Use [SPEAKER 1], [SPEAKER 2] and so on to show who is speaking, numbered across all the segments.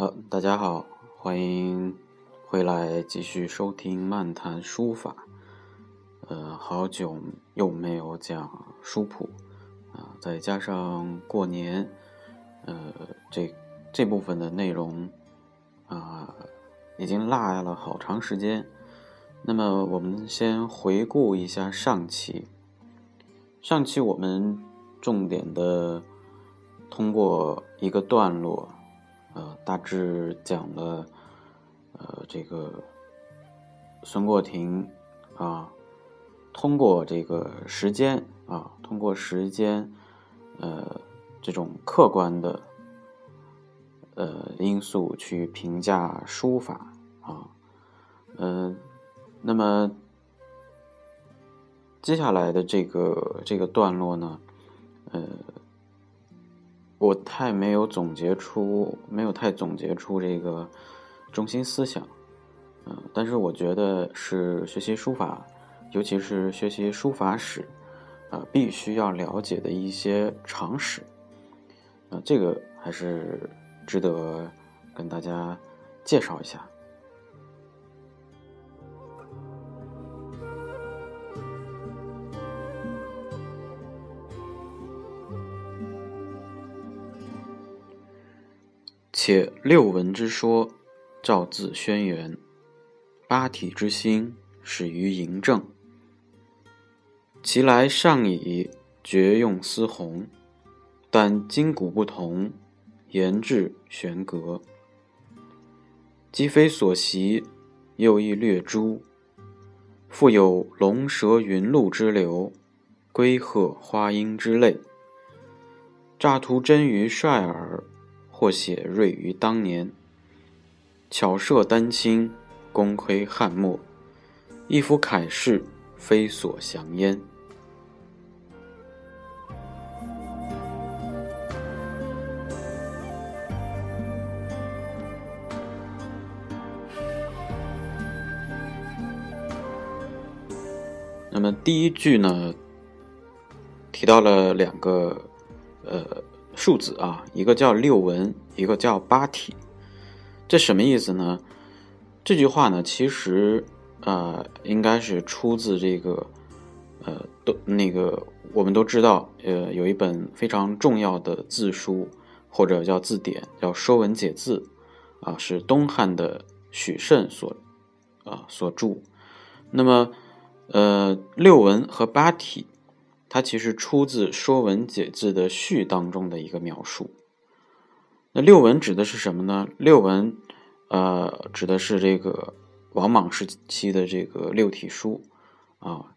[SPEAKER 1] 好，大家好，欢迎回来继续收听漫谈书法。呃，好久又没有讲书谱啊，再加上过年，呃，这这部分的内容啊，已经落下了好长时间。那么，我们先回顾一下上期。上期我们重点的通过一个段落。大致讲了，呃，这个孙过庭啊，通过这个时间啊，通过时间，呃，这种客观的呃因素去评价书法啊，嗯，那么接下来的这个这个段落呢，呃。我太没有总结出，没有太总结出这个中心思想，嗯，但是我觉得是学习书法，尤其是学习书法史，啊，必须要了解的一些常识，啊，这个还是值得跟大家介绍一下。且六文之说，照自轩辕；八体之心，始于嬴政。其来尚以绝用丝红，但今古不同，言志悬隔。既非所习，又亦略诸。复有龙蛇云鹿之流，龟鹤花鹰之类，乍图真于率尔。或写锐于当年，巧设丹青，功亏汉末，一幅楷式，非所降焉。那么第一句呢，提到了两个，呃。数字啊，一个叫六文，一个叫八体，这什么意思呢？这句话呢，其实呃，应该是出自这个呃，都那个我们都知道，呃，有一本非常重要的字书或者叫字典，叫《说文解字》，啊，是东汉的许慎所啊所著。那么，呃，六文和八体。它其实出自《说文解字》的序当中的一个描述。那六文指的是什么呢？六文，呃，指的是这个王莽时期的这个六体书啊。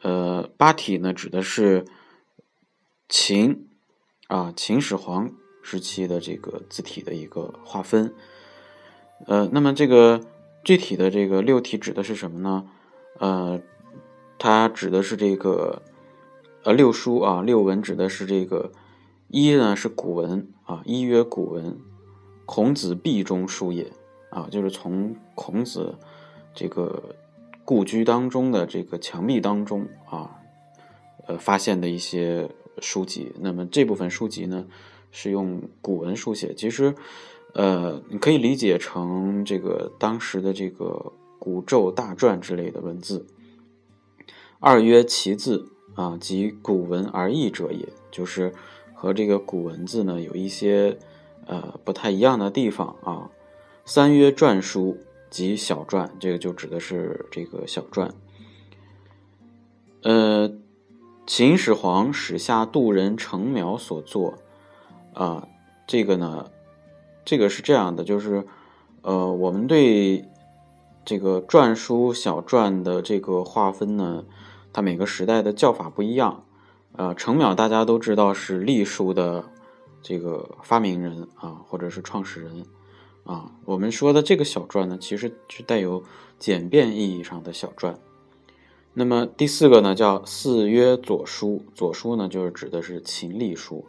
[SPEAKER 1] 呃，八体呢，指的是秦啊秦始皇时期的这个字体的一个划分。呃，那么这个具体的这个六体指的是什么呢？呃，它指的是这个。呃，六书啊，六文指的是这个一呢是古文啊，一曰古文，孔子壁中书也啊，就是从孔子这个故居当中的这个墙壁当中啊，呃发现的一些书籍。那么这部分书籍呢是用古文书写，其实呃你可以理解成这个当时的这个古咒大篆之类的文字。二曰其字。啊，即古文而异者也，就是和这个古文字呢有一些呃不太一样的地方啊。三曰篆书及小篆，这个就指的是这个小篆。呃，秦始皇史下杜人程邈所作，啊，这个呢，这个是这样的，就是呃，我们对这个篆书、小篆的这个划分呢，它每个时代的叫法不一样。呃，程邈大家都知道是隶书的这个发明人啊，或者是创始人啊。我们说的这个小篆呢，其实是带有简便意义上的小篆。那么第四个呢，叫四曰左书，左书呢就是指的是秦隶书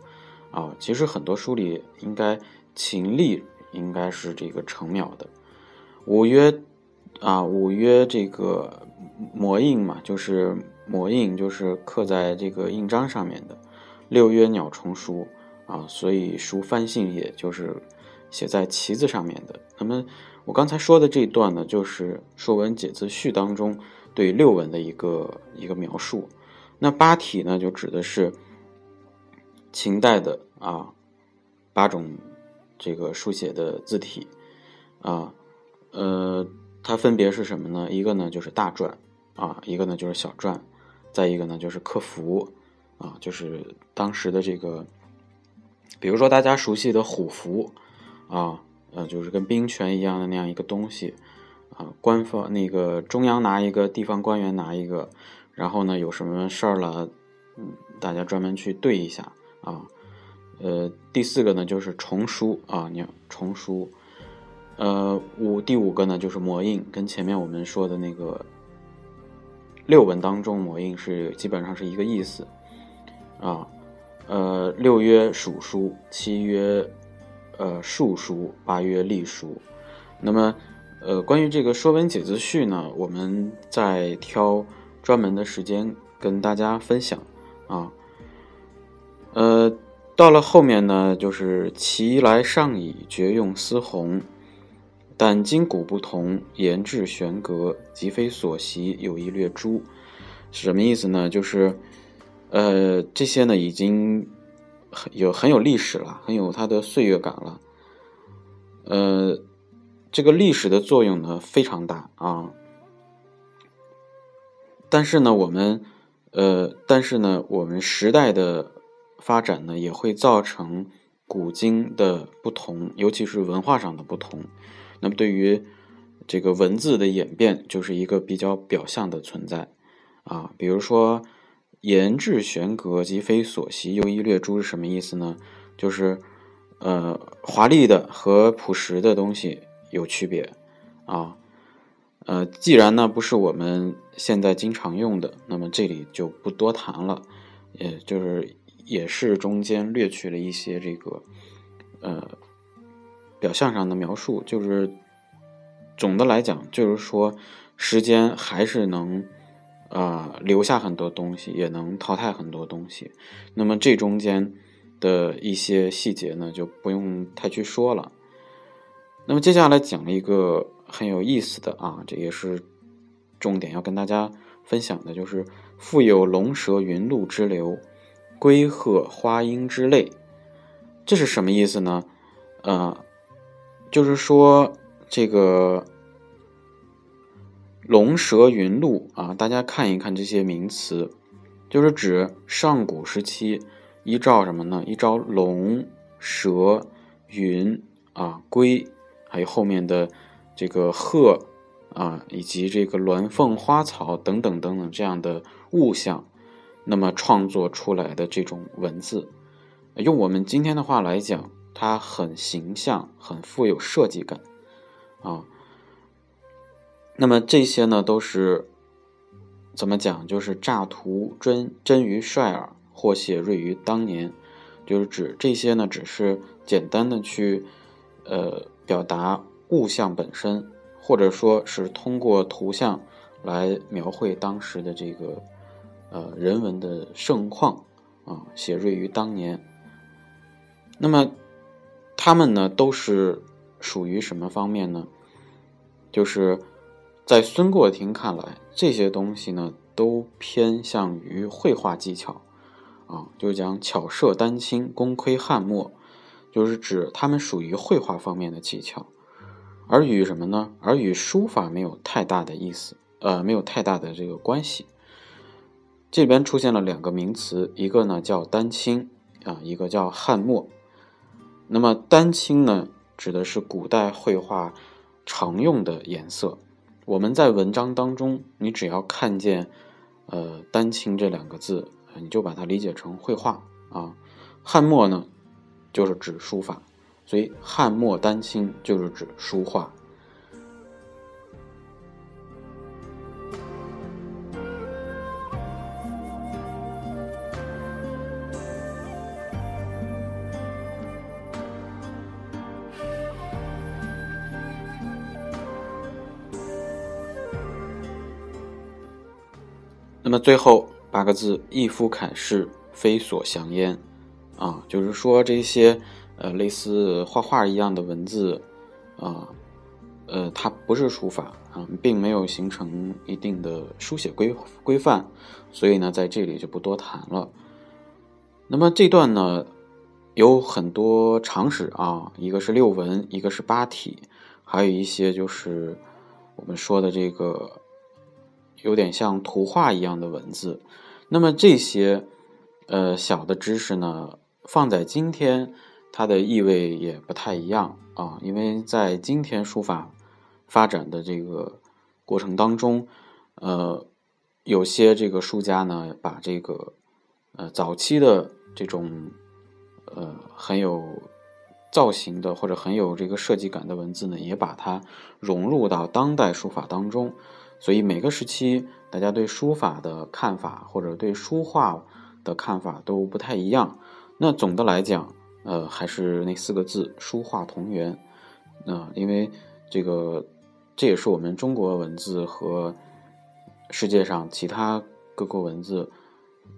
[SPEAKER 1] 啊。其实很多书里应该秦隶应该是这个程邈的。五曰啊，五曰这个模印嘛，就是。魔印就是刻在这个印章上面的。六曰鸟虫书啊，所以书翻信也就是写在旗子上面的。那么我刚才说的这一段呢，就是《说文解字序》当中对六文的一个一个描述。那八体呢，就指的是秦代的啊八种这个书写的字体啊，呃，它分别是什么呢？一个呢就是大篆啊，一个呢就是小篆。再一个呢，就是刻符，啊，就是当时的这个，比如说大家熟悉的虎符，啊，呃，就是跟兵权一样的那样一个东西，啊，官方那个中央拿一个，地方官员拿一个，然后呢，有什么事儿了，嗯，大家专门去对一下，啊，呃，第四个呢就是重书，啊，你重书，呃，五第五个呢就是魔印，跟前面我们说的那个。六文当中，模印是基本上是一个意思，啊，呃，六曰属书，七曰呃数书，八曰隶书。那么，呃，关于这个《说文解字序》呢，我们在挑专门的时间跟大家分享啊。呃，到了后面呢，就是其来上矣，绝用丝鸿。但今古不同，言志玄格，即非所习，有一略诸，是什么意思呢？就是，呃，这些呢已经很有很有历史了，很有它的岁月感了。呃，这个历史的作用呢非常大啊。但是呢，我们，呃，但是呢，我们时代的发展呢也会造成古今的不同，尤其是文化上的不同。那么，对于这个文字的演变，就是一个比较表象的存在啊。比如说“言志玄格，即非所习，又一略诸”是什么意思呢？就是呃，华丽的和朴实的东西有区别啊。呃，既然呢不是我们现在经常用的，那么这里就不多谈了。也就是也是中间略去了一些这个呃。表象上的描述就是，总的来讲，就是说，时间还是能，啊，留下很多东西，也能淘汰很多东西。那么这中间的一些细节呢，就不用太去说了。那么接下来讲一个很有意思的啊，这也是重点要跟大家分享的，就是富有龙蛇云鹿之流，龟鹤花鹰之类，这是什么意思呢？呃。就是说，这个龙蛇云鹿啊，大家看一看这些名词，就是指上古时期依照什么呢？依照龙、蛇、云啊、龟，还有后面的这个鹤啊，以及这个鸾凤花草等等等等这样的物象，那么创作出来的这种文字，用我们今天的话来讲。它很形象，很富有设计感，啊，那么这些呢都是怎么讲？就是乍图真真于率尔，或写锐于当年，就是指这些呢只是简单的去呃表达物象本身，或者说是通过图像来描绘当时的这个呃人文的盛况啊，写锐于当年，那么。他们呢都是属于什么方面呢？就是在孙过庭看来，这些东西呢都偏向于绘画技巧啊，就是讲巧设丹青，功亏汉墨，就是指他们属于绘画方面的技巧而与什么呢？而与书法没有太大的意思，呃，没有太大的这个关系。这边出现了两个名词，一个呢叫丹青啊，一个叫汉墨。那么丹青呢，指的是古代绘画常用的颜色。我们在文章当中，你只要看见呃丹青这两个字，你就把它理解成绘画啊。汉墨呢，就是指书法。所以，汉墨丹青就是指书画。那么最后八个字：一夫砍事，非所降焉。啊，就是说这些。呃，类似画画一样的文字，啊，呃，它不是书法啊，并没有形成一定的书写规规范，所以呢，在这里就不多谈了。那么这段呢，有很多常识啊，一个是六文，一个是八体，还有一些就是我们说的这个有点像图画一样的文字。那么这些呃小的知识呢，放在今天。它的意味也不太一样啊，因为在今天书法发展的这个过程当中，呃，有些这个书家呢，把这个呃早期的这种呃很有造型的或者很有这个设计感的文字呢，也把它融入到当代书法当中。所以每个时期，大家对书法的看法或者对书画的看法都不太一样。那总的来讲，呃，还是那四个字“书画同源”，啊，因为这个这也是我们中国文字和世界上其他各国文字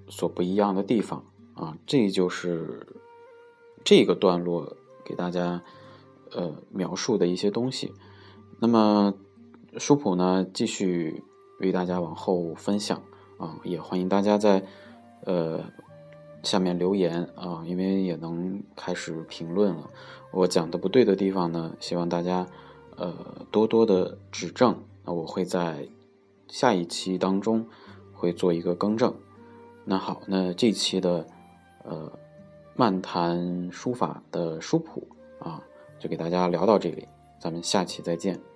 [SPEAKER 1] 所不一样的地方啊，这就是这个段落给大家呃描述的一些东西。那么书谱呢，继续为大家往后分享啊，也欢迎大家在呃。下面留言啊，因为也能开始评论了。我讲的不对的地方呢，希望大家呃多多的指正。那我会在下一期当中会做一个更正。那好，那这期的呃漫谈书法的书谱啊，就给大家聊到这里，咱们下期再见。